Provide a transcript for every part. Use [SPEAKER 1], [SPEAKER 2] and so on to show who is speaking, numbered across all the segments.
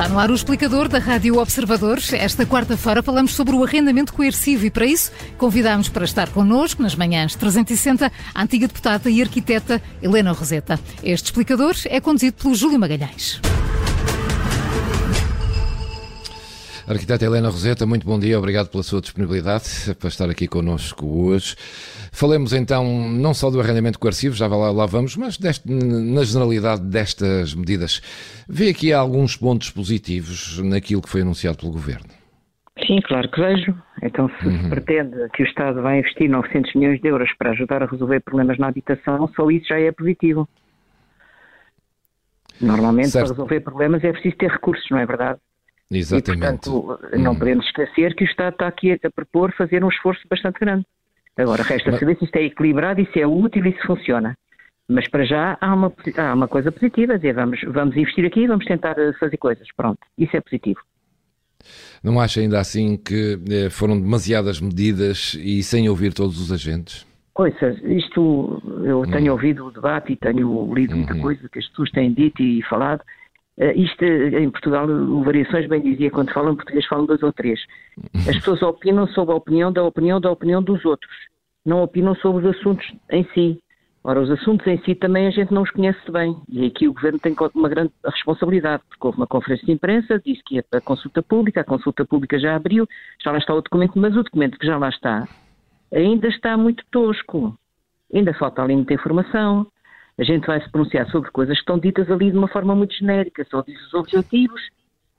[SPEAKER 1] Está no ar o explicador da Rádio Observadores. Esta quarta-feira falamos sobre o arrendamento coercivo e, para isso, convidamos para estar connosco nas manhãs 360 a antiga deputada e arquiteta Helena Roseta. Este explicador é conduzido pelo Júlio Magalhães.
[SPEAKER 2] Arquiteta Helena Roseta, muito bom dia, obrigado pela sua disponibilidade para estar aqui connosco hoje. Falemos então não só do arrendamento coercivo, já lá, lá vamos, mas deste, na generalidade destas medidas. Vê aqui alguns pontos positivos naquilo que foi anunciado pelo Governo.
[SPEAKER 3] Sim, claro que vejo. Então, se uhum. se pretende que o Estado vai investir 900 milhões de euros para ajudar a resolver problemas na habitação, só isso já é positivo. Normalmente, certo. para resolver problemas é preciso ter recursos, não é verdade?
[SPEAKER 2] Exatamente.
[SPEAKER 3] E, portanto, não hum. podemos esquecer que o Estado está aqui a propor fazer um esforço bastante grande. Agora, resta saber se isto é equilibrado e se é útil e se funciona. Mas para já há uma, há uma coisa positiva, dizer, vamos, vamos investir aqui, vamos tentar eh, fazer coisas. Pronto, isso é positivo.
[SPEAKER 2] Não acha ainda assim que eh, foram demasiadas medidas e sem ouvir todos os agentes?
[SPEAKER 3] Coisas, isto eu tenho hum. ouvido o debate e tenho lido muita uhum. coisa que as pessoas têm dito e falado. Uh, isto em Portugal, o Variações bem dizia, quando falam português falam dois ou três. As pessoas opinam sobre a opinião da opinião da opinião dos outros, não opinam sobre os assuntos em si. Ora, os assuntos em si também a gente não os conhece bem. E aqui o Governo tem uma grande responsabilidade, porque houve uma conferência de imprensa, disse que ia para a consulta pública, a consulta pública já abriu, já lá está o documento, mas o documento que já lá está ainda está muito tosco. Ainda falta ali muita informação, a gente vai se pronunciar sobre coisas que estão ditas ali de uma forma muito genérica, só diz os objetivos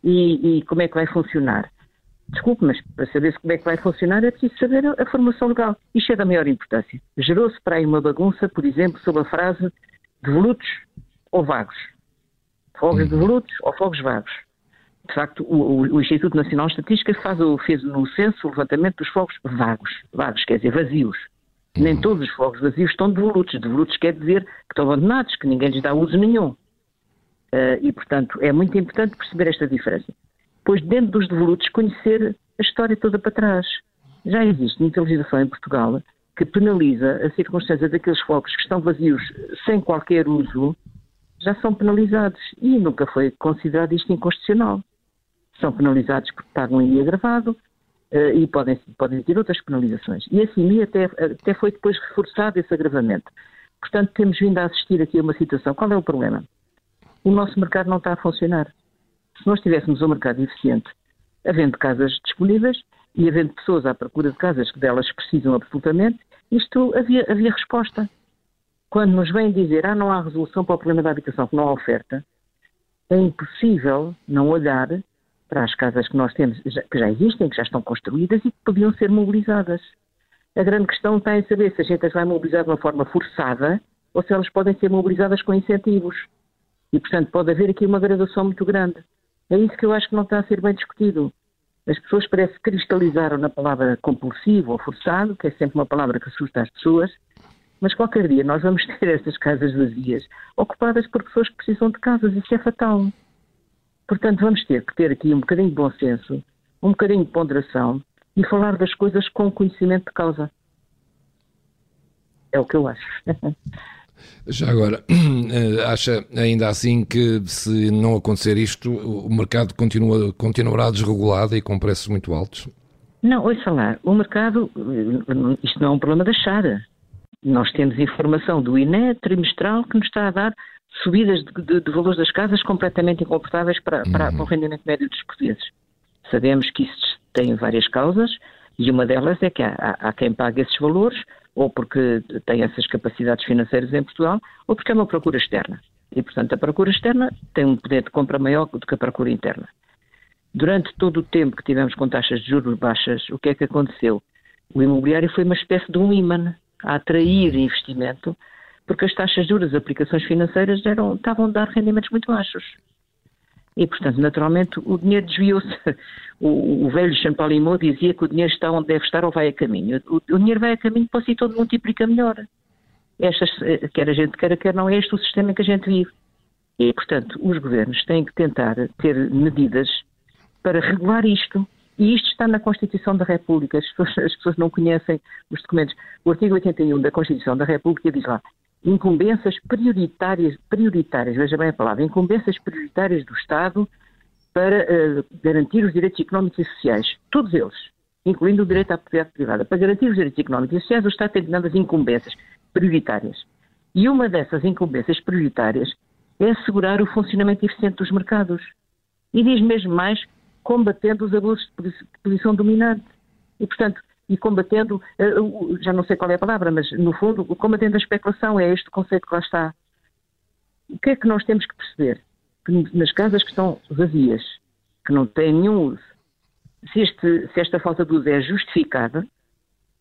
[SPEAKER 3] e, e como é que vai funcionar. Desculpe, mas para saber como é que vai funcionar é preciso saber a, a formação legal. Isto é da maior importância. Gerou-se para aí uma bagunça, por exemplo, sobre a frase devolutos ou vagos. Fogos uhum. devolutos ou fogos vagos. De facto, o, o, o, Instituto Nacional de Estatística faz, fez no censo o levantamento dos fogos vagos. Vagos, quer dizer, vazios. Nem uhum. todos os fogos vazios estão devolutos. Devolutos quer dizer que estão abandonados, que ninguém lhes dá uso nenhum. Uh, e, portanto, é muito importante perceber esta diferença. Pois, dentro dos devolutos, conhecer a história toda para trás. Já existe muita legislação em Portugal que penaliza a circunstância daqueles fogos que estão vazios sem qualquer uso, já são penalizados. E nunca foi considerado isto inconstitucional. São penalizados porque pagam em agravado, uh, e podem, podem ter outras penalizações. E assim até, até foi depois reforçado esse agravamento. Portanto, temos vindo a assistir aqui a uma situação. Qual é o problema? O nosso mercado não está a funcionar. Se nós tivéssemos um mercado eficiente, havendo casas disponíveis e havendo pessoas à procura de casas que delas precisam absolutamente, isto havia, havia resposta. Quando nos vêm dizer, ah, não há resolução para o problema da habitação, que não há oferta, é impossível não olhar para as casas que nós temos, que já existem, que já estão construídas e que podiam ser mobilizadas. A grande questão está em saber se a gente as vai mobilizar de uma forma forçada ou se elas podem ser mobilizadas com incentivos. E, portanto, pode haver aqui uma graduação muito grande. É isso que eu acho que não está a ser bem discutido. As pessoas parece que cristalizaram na palavra compulsivo ou forçado, que é sempre uma palavra que assusta as pessoas, mas qualquer dia nós vamos ter estas casas vazias, ocupadas por pessoas que precisam de casas. Isso é fatal. Portanto, vamos ter que ter aqui um bocadinho de bom senso, um bocadinho de ponderação e falar das coisas com conhecimento de causa. É o que eu acho.
[SPEAKER 2] Já agora, eh, acha ainda assim que se não acontecer isto, o mercado continua, continuará desregulado e com preços muito altos?
[SPEAKER 3] Não, ouça lá, o mercado, eh, isto não é um problema da Chara. Nós temos informação do INE trimestral que nos está a dar subidas de, de, de valores das casas completamente incomportáveis para, para, uhum. para o rendimento médio dos portugueses. Sabemos que isso tem várias causas e uma delas é que há, há, há quem pague esses valores ou porque tem essas capacidades financeiras em Portugal ou porque é uma procura externa. E, portanto, a procura externa tem um poder de compra maior do que a procura interna. Durante todo o tempo que tivemos com taxas de juros baixas, o que é que aconteceu? O imobiliário foi uma espécie de um imã a atrair investimento porque as taxas duras, aplicações financeiras eram, estavam a dar rendimentos muito baixos. E, portanto, naturalmente, o dinheiro desviou-se. O, o, velho Champalimau dizia que o dinheiro está onde deve estar ou vai a caminho. O, o dinheiro vai a caminho para si todo multiplica melhor. Estas, eh, quer a gente queira, quer não, é este o sistema em que a gente vive. E, portanto, os governos têm que tentar ter medidas para regular isto. E isto está na Constituição da República. As pessoas, as pessoas não conhecem os documentos. O artigo 81 da Constituição da República diz lá: incumbências prioritárias, prioritárias, veja bem a palavra, incumbências prioritárias do Estado para uh, garantir os direitos económicos e sociais, todos eles, incluindo o direito à propriedade privada. Para garantir os direitos económicos e sociais, o Estado tem determinadas incumbências prioritárias. E uma dessas incumbências prioritárias é assegurar o funcionamento eficiente dos mercados. E diz mesmo mais, combatendo os abusos de posição dominante. E, portanto, e combatendo, eh, já não sei qual é a palavra, mas no fundo, combatendo a especulação, é este conceito que lá está. O que é que nós temos que perceber? Que nas casas que estão vazias, que não têm nenhum uso, se, este, se esta falta de uso é justificada,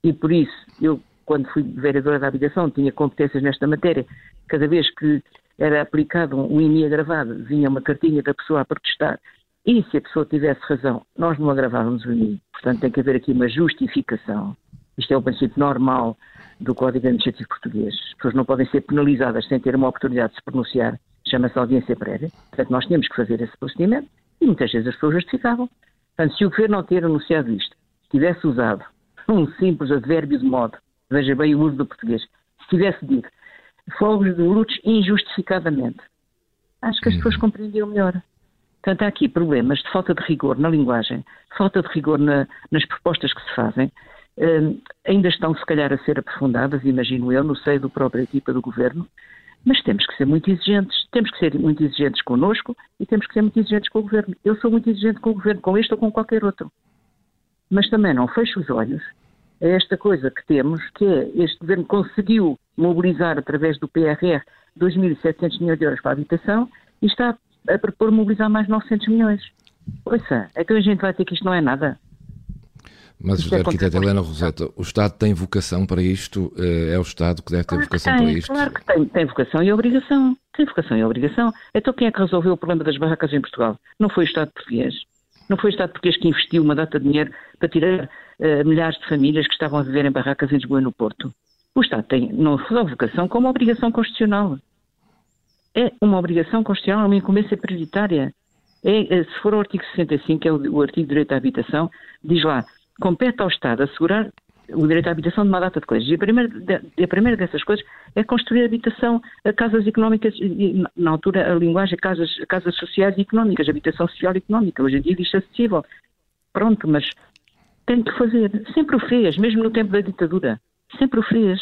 [SPEAKER 3] e por isso eu, quando fui vereadora da habitação, tinha competências nesta matéria, cada vez que era aplicado um IMI agravado, vinha uma cartinha da pessoa a protestar, e se a pessoa tivesse razão, nós não agravávamos o IMI. Portanto, tem que haver aqui uma justificação. Isto é o princípio normal do Código Administrativo Português. As pessoas não podem ser penalizadas sem ter uma oportunidade de se pronunciar, chama-se audiência prévia. Portanto, nós tínhamos que fazer esse procedimento e muitas vezes as pessoas justificavam. Portanto, se o Governo não ter anunciado isto, tivesse usado um simples advérbio de modo, veja bem o uso do português, se tivesse dito fogos de lutos injustificadamente, acho que as pessoas uhum. compreendiam melhor. Portanto, há aqui problemas de falta de rigor na linguagem, falta de rigor na, nas propostas que se fazem, uh, ainda estão, se calhar, a ser aprofundadas, imagino eu, no seio da própria equipa do governo, mas temos que ser muito exigentes. Temos que ser muito exigentes connosco e temos que ser muito exigentes com o governo. Eu sou muito exigente com o governo, com este ou com qualquer outro. Mas também não fecho os olhos a esta coisa que temos, que é este governo conseguiu mobilizar através do PRR 2.700 milhões de euros para a habitação e está a propor mobilizar mais 900 milhões. Ouça, é que a gente vai ter que isto não é nada.
[SPEAKER 2] Mas, é Arquiteta Helena Roseta, o Estado tem vocação para isto? Eh, é o Estado que deve ter
[SPEAKER 3] claro
[SPEAKER 2] vocação
[SPEAKER 3] tem,
[SPEAKER 2] para isto?
[SPEAKER 3] Claro que tem, tem vocação e obrigação. Tem vocação e obrigação. Então quem é que resolveu o problema das barracas em Portugal? Não foi o Estado português. Não foi o Estado português que investiu uma data de dinheiro para tirar uh, milhares de famílias que estavam a viver em barracas em Lisboa e no Porto. O Estado tem não só vocação, como obrigação constitucional. É uma obrigação constitucional, uma incumbência prioritária. É, é, se for o artigo 65, que é o, o artigo de direito à habitação, diz lá, compete ao Estado assegurar o direito à habitação de uma data de coisas. E a primeira, a primeira dessas coisas é construir habitação a casas económicas, na altura a linguagem casas, casas sociais e económicas, habitação social e económica. Hoje em dia diz acessível. Pronto, mas tem que fazer. Sempre o fez, mesmo no tempo da ditadura. Sempre o fez.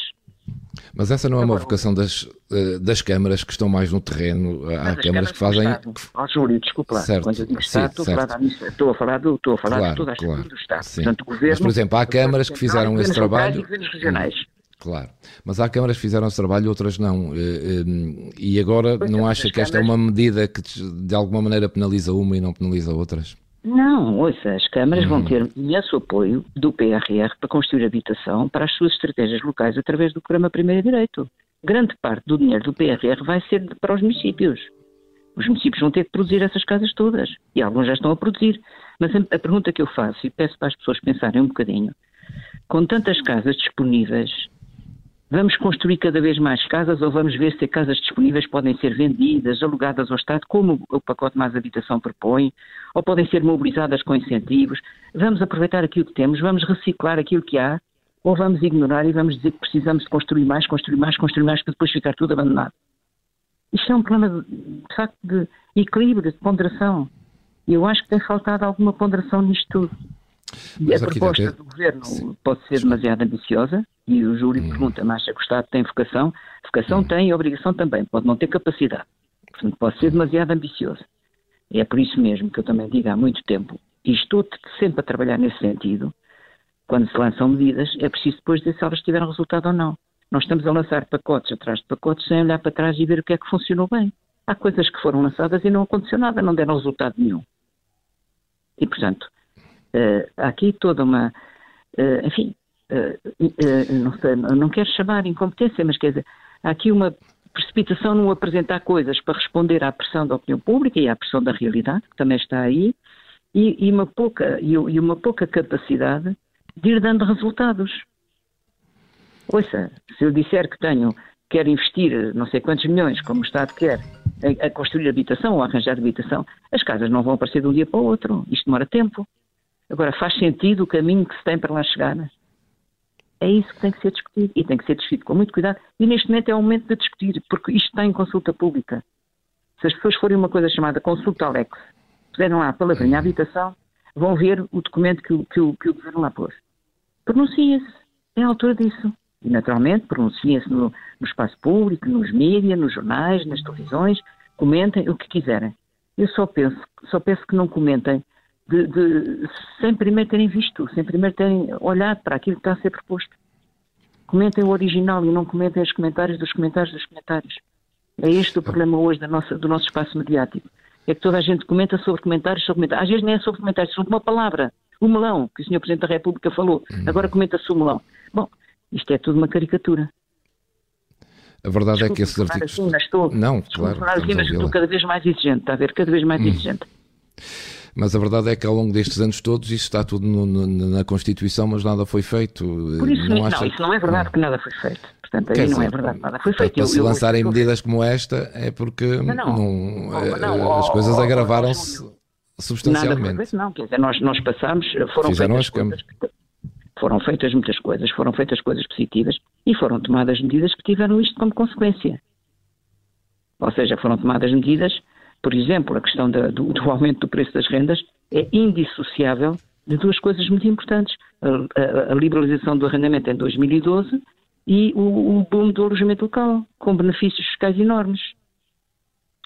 [SPEAKER 2] Mas essa não é uma vocação das, eh, das câmaras que estão mais no terreno. Há câmaras que fazem.
[SPEAKER 3] Ó, Júlio, desculpa lá. Certo, Quando eu digo Estado, estou, certo. A falar estou a falar, do, estou a falar claro, de toda a claro, do Estado.
[SPEAKER 2] Sim. Portanto, governo, Mas, por exemplo, há câmaras que fizeram esse trabalho.
[SPEAKER 3] regionais.
[SPEAKER 2] Claro, mas há câmaras que fizeram esse trabalho, outras não. Eh, eh, e agora não é, acha que esta é uma medida que de alguma maneira penaliza uma e não penaliza outras?
[SPEAKER 3] Não, ouça, as câmaras vão uhum. ter imenso apoio do PRR para construir habitação para as suas estratégias locais através do programa Primeiro Direito. Grande parte do dinheiro do PRR vai ser para os municípios. Os municípios vão ter que produzir essas casas todas. E alguns já estão a produzir. Mas a pergunta que eu faço, e peço para as pessoas pensarem um bocadinho, com tantas casas disponíveis, Vamos construir cada vez mais casas ou vamos ver se casas disponíveis podem ser vendidas, alugadas ao Estado, como o pacote Mais Habitação propõe, ou podem ser mobilizadas com incentivos. Vamos aproveitar aquilo que temos, vamos reciclar aquilo que há, ou vamos ignorar e vamos dizer que precisamos de construir mais, construir mais, construir mais, para depois ficar tudo abandonado. Isto é um problema, de, de facto, de equilíbrio, de ponderação. E eu acho que tem faltado alguma ponderação nisto tudo. E a proposta do Governo Sim. pode ser demasiado ambiciosa, e o Júlio hum. pergunta, mas que o Estado tem vocação? Vocação hum. tem e obrigação também, pode não ter capacidade. Portanto, pode ser demasiado ambicioso. É por isso mesmo que eu também digo há muito tempo, e estou sempre a trabalhar nesse sentido, quando se lançam medidas, é preciso depois dizer se elas tiveram resultado ou não. Nós estamos a lançar pacotes atrás de pacotes sem olhar para trás e ver o que é que funcionou bem. Há coisas que foram lançadas e não aconteceu nada, não deram resultado nenhum. E, portanto, uh, há aqui toda uma. Uh, enfim, uh, não, sei, não quero chamar incompetência, mas quer dizer, há aqui uma precipitação no apresentar coisas para responder à pressão da opinião pública e à pressão da realidade, que também está aí, e, e uma, pouca, e, e uma pouca capacidade de ir dando resultados. Ouça, se eu disser que tenho, quero investir não sei quantos milhões, como o Estado quer, a, a construir habitação ou a arranjar habitação, as casas não vão aparecer de um dia para o outro. Isto demora tempo. Agora, faz sentido o caminho que se tem para lá chegar? É isso que tem que ser discutido e tem que ser discutido com muito cuidado. E neste momento é o momento de discutir, porque isto está em consulta pública. Se as pessoas forem uma coisa chamada consulta Alex, puserem lá a palavrinha habitação, vão ver o documento que, que, que o governo lá pôs. Pronuncia-se, é a altura disso. E, naturalmente, pronunciem-se no, no, espaço público, nos mídias, nos jornais, nas televisões, comentem o que quiserem. Eu só penso, só peço que não comentem de, de, sem primeiro terem visto, sem primeiro terem olhado para aquilo que está a ser proposto. Comentem o original e não comentem os comentários dos comentários dos comentários. É este o problema hoje nossa, do nosso espaço mediático. É que toda a gente comenta sobre comentários, sobre comentários. Às vezes nem é sobre comentários, sobre uma palavra. O melão, que o Sr. Presidente da República falou. Hum. Agora comenta-se o melão. Bom, isto é tudo uma caricatura.
[SPEAKER 2] A verdade Desculpe, é que esses artigos.
[SPEAKER 3] Assim, estou,
[SPEAKER 2] não, claro.
[SPEAKER 3] Assim, mas estou cada vez mais exigente, está a ver? Cada vez mais hum. exigente.
[SPEAKER 2] Mas a verdade é que ao longo destes anos todos isso está tudo no, no, na Constituição, mas nada foi feito.
[SPEAKER 3] Por isso, não, não isso não é verdade não. que nada foi feito. Portanto, aí não é verdade, nada foi feito.
[SPEAKER 2] Para se lançarem eu, medidas como esta é porque não, não, não, as coisas agravaram-se substancialmente. Nada foi feito,
[SPEAKER 3] não. Quer dizer, nós, nós passamos, foram Fizeram feitas coisas, foram feitas muitas coisas, foram feitas coisas positivas e foram tomadas medidas que tiveram isto como consequência. Ou seja, foram tomadas medidas, por exemplo, a questão da, do, do, aumento do preço das rendas é indissociável de duas coisas muito importantes. A, a, a liberalização do arrendamento em 2012 e o, o boom do alojamento local, com benefícios fiscais enormes.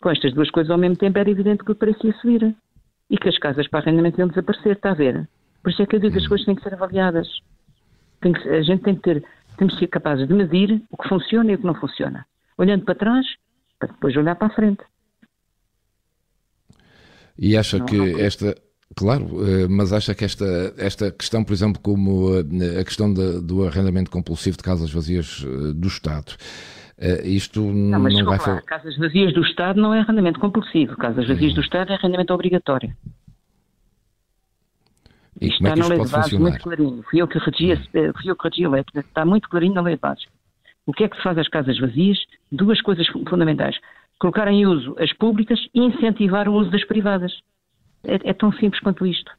[SPEAKER 3] Com estas duas coisas ao mesmo tempo era evidente que o preço ia subir e que as casas para arrendamento iam desaparecer, está a ver? Por isso é que eu digo que as coisas têm que ser avaliadas. Que, a gente tem que ter, temos que ser capazes de medir o que funciona e o que não funciona. Olhando para trás, para depois olhar para a frente.
[SPEAKER 2] E acha não, que não esta. Claro, eh, mas acha que esta, esta questão, por exemplo, como eh, a questão de, do arrendamento compulsivo de casas vazias eh, do Estado, isto não, mas, não vai...
[SPEAKER 3] Lá, casas vazias do Estado não é arrendamento compulsivo, casas vazias hum. do Estado é arrendamento obrigatório.
[SPEAKER 2] E Isto como é que isto pode funcionar?
[SPEAKER 3] muito clarinho. Fui eu que regi, hum. fui eu que regi a lei, está muito clarinho na lei de bases. O que é que se faz às casas vazias? Duas coisas fundamentais. Colocar em uso as públicas e incentivar o uso das privadas. É, é tão simples quanto isto.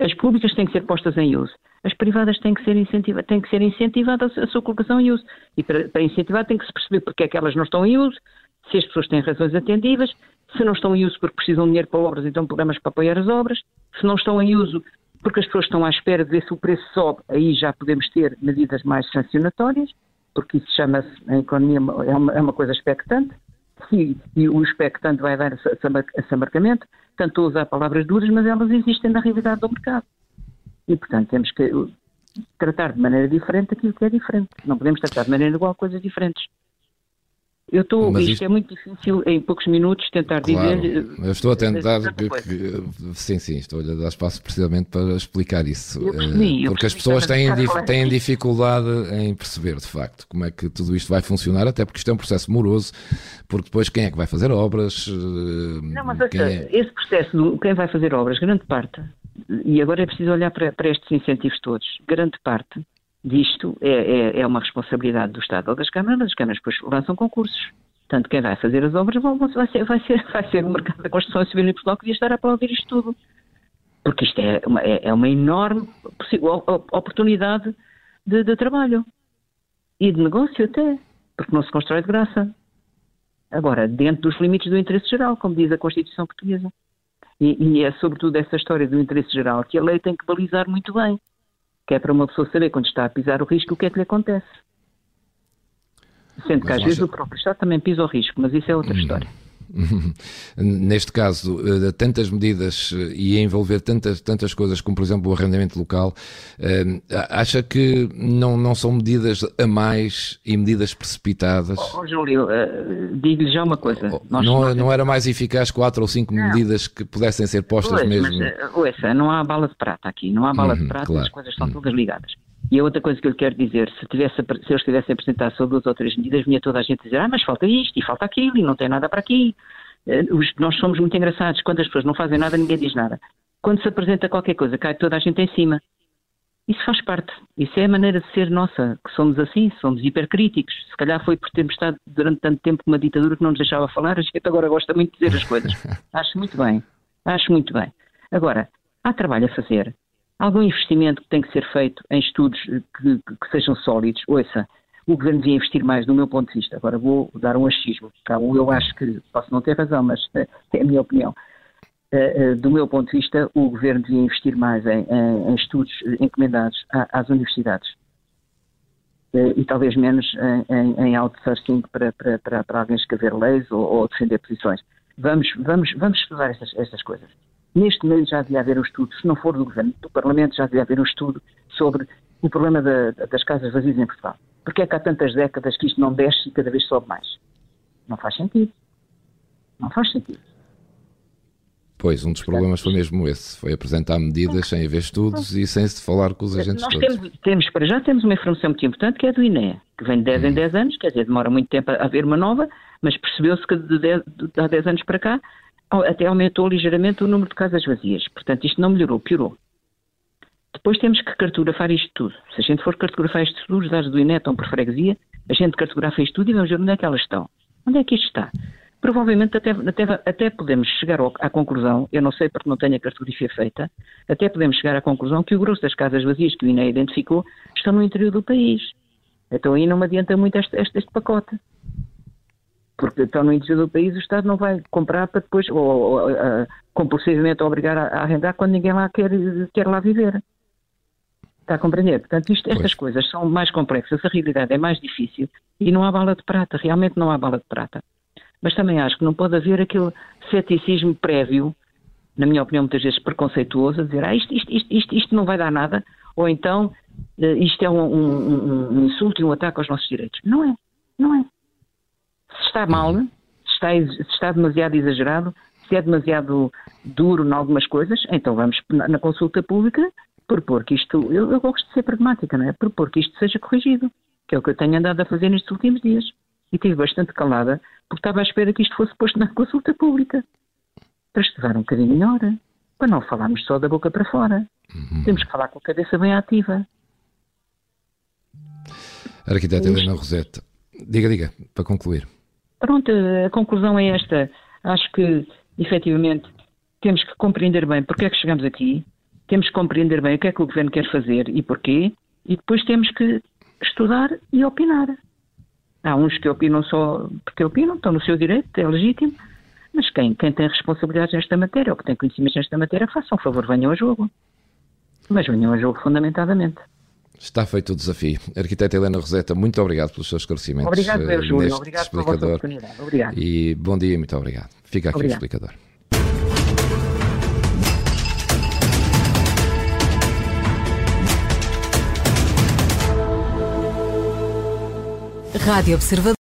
[SPEAKER 3] As públicas têm que ser postas em uso. As privadas têm que ser, incentiva têm que ser incentivadas a sua colocação em uso. E para, para incentivar tem que se perceber porque é que elas não estão em uso, se as pessoas têm razões atendíveis, se não estão em uso porque precisam de dinheiro para obras, então programas para apoiar as obras, se não estão em uso porque as pessoas estão à espera de ver se o preço sobe, aí já podemos ter medidas mais sancionatórias, porque isso chama-se, em economia, é uma, é uma coisa expectante, se, e o expectante vai dar esse amarcamento, tanto estou a usar palavras duras, mas elas existem na realidade do mercado. E, portanto, temos que tratar de maneira diferente aquilo que é diferente. Não podemos tratar de maneira igual coisas diferentes. Eu estou, isto, isto, é muito difícil em poucos minutos tentar claro, dizer.
[SPEAKER 2] Eu estou a tentar que, que, sim, sim, estou a dar espaço precisamente para explicar isso.
[SPEAKER 3] Eu percebi,
[SPEAKER 2] porque
[SPEAKER 3] eu
[SPEAKER 2] as pessoas têm, têm dificuldade em perceber, de facto, como é que tudo isto vai funcionar, até porque isto é um processo moroso, porque depois quem é que vai fazer obras?
[SPEAKER 3] Eh, Não, mas quem é... esse processo, quem vai fazer obras, grande parte, e agora é preciso olhar para, para estes incentivos todos, grande parte disto é, é, é, uma responsabilidade do Estado ou das câmaras, as câmaras depois lançam concursos. Portanto, quem vai fazer as obras vai ser, vai ser, vai ser o mercado da construção civil em Portugal que devia estar a aplaudir isto tudo. Porque isto é uma, é, é uma enorme oportunidade de, de trabalho e de negócio até, porque não se constrói de graça. Agora, dentro dos limites do interesse geral, como diz a Constituição Portuguesa. E, e, é sobretudo essa história do interesse geral que a lei tem que balizar muito bem que é para uma pessoa saber quando está a pisar o risco o que é que lhe acontece. Sendo que às vezes o próprio Estado também pisa o risco, mas isso é outra hum. história.
[SPEAKER 2] Neste caso, eh, tantas medidas eh, e envolver tantas, tantas coisas como, por exemplo, o arrendamento local, eh, acha que não, não são medidas a mais e medidas precipitadas?
[SPEAKER 3] Oh, Júlio, uh, digo-lhe já uma coisa.
[SPEAKER 2] Oh, Nós não, não era mais eficaz quatro ou cinco não. medidas que pudessem ser postas pois, mesmo?
[SPEAKER 3] Mas, ouça, não há bala de prata aqui, não há bala uhum, de prata, claro. as coisas estão uhum. todas ligadas. E a outra coisa que eu lhe quero dizer, se, tivesse, se eles tivessem apresentado só duas ou três medidas, vinha toda a gente dizer, ah, mas falta isto e falta aquilo e não tem nada para aqui. Eh, nós somos muito engraçados. Quando as pessoas não fazem nada, ninguém diz nada. Quando se apresenta qualquer coisa, cai toda a gente em cima. Isso faz parte. Isso é a maneira de ser nossa, que somos assim, somos hipercríticos. Se calhar foi por termos estado durante tanto tempo numa ditadura que não nos deixava falar, a gente agora gosta muito de dizer as coisas. Acho muito bem. Acho muito bem. Agora, há trabalho a fazer algum investimento que tem que ser feito em estudos que, que sejam sólidos. Ouça, o governo devia investir mais, do meu ponto de vista. Agora vou dar um achismo. Eu acho que posso não ter razão, mas é a minha opinião. Uh, uh, do meu ponto de vista, o governo devia investir mais em, em, em estudos encomendados às universidades e talvez menos em, em outsourcing para, para, para, para alguém escrever leis ou, ou, defender posições. Vamos, vamos, vamos estudar estas, estas coisas. Neste momento já devia haver um estudo, se não for do governo, do Parlamento, já devia haver um estudo sobre o problema da, das casas vazias em Portugal. Porque é que há tantas décadas que isto não desce e cada vez sobe mais? Não faz sentido. Não faz sentido.
[SPEAKER 2] Pois, um dos problemas foi mesmo esse, foi apresentar medidas sem haver estudos e sem se falar com os agentes
[SPEAKER 3] Nós
[SPEAKER 2] todos.
[SPEAKER 3] Temos, temos, para já, temos uma informação muito importante que é do INE, que vem de 10 em 10 hum. anos, quer dizer, demora muito tempo a haver uma nova, mas percebeu-se que de, 10, de há 10 anos para cá até aumentou ligeiramente o número de casas vazias. Portanto, isto não melhorou, piorou. Depois temos que cartografar isto tudo. Se a gente for cartografar isto tudo, os dados do INE estão por freguesia, a gente cartografa isto tudo e vamos ver onde é que elas estão. Onde é que isto está? Provavelmente até, até, até podemos chegar ao, à conclusão, eu não sei porque não tenho a cartografia feita, até podemos chegar à conclusão que o grosso das casas vazias que o INE identificou estão no interior do país. Então aí não me adianta muito este, este, este pacote. Porque estão no interior do país, o Estado não vai comprar para depois, ou, ou, compulsivamente obrigar a, a, arrendar quando ninguém lá quer, quer lá viver. Está a compreender? Portanto, isto, estas coisas são mais complexas, a realidade é mais difícil e não há bala de prata, realmente não há bala de prata. Mas também acho que não pode haver aquele ceticismo prévio, na minha opinião, muitas vezes preconceituoso, a dizer ah, isto, isto, isto, isto não vai dar nada, ou então uh, isto é um, um, um, insulto e um ataque aos nossos direitos. Não é, não é. Se está mal, se está, se está demasiado exagerado, se é demasiado duro em algumas coisas, então vamos na, consulta pública propor que isto, eu, eu gosto de ser pragmática, não é? Propor que isto seja corrigido, que é o que eu tenho andado a fazer nestes últimos dias. E estive bastante calada, porque estava à espera que isto fosse posto na consulta pública. Para estudar um bocadinho melhor, para não falarmos só da boca para fora. Uhum. Temos que falar com a cabeça bem ativa.
[SPEAKER 2] Arquiteta Helena Roseta, diga, diga, para concluir.
[SPEAKER 3] Pronto, a conclusão é esta. Acho que, efetivamente, temos que compreender bem porque é que chegamos aqui, temos que compreender bem o que é que o governo quer fazer e porquê, e depois temos que estudar e opinar. Há uns que opinam só porque opinam, estão no seu direito, é legítimo, mas quem, quem tem responsabilidades nesta matéria ou que tem conhecimentos nesta matéria, façam um favor, venham a jogo. Mas venham a jogo fundamentadamente.
[SPEAKER 2] Está feito o desafio. Arquiteta Helena Roseta, muito obrigado pelos seus esclarecimentos.
[SPEAKER 3] Obrigado, eu, Júlio. Obrigado explicador. pela oportunidade. Obrigado.
[SPEAKER 2] E bom dia e muito obrigado. Fica aqui obrigado. o explicador.
[SPEAKER 1] Rádio Observador.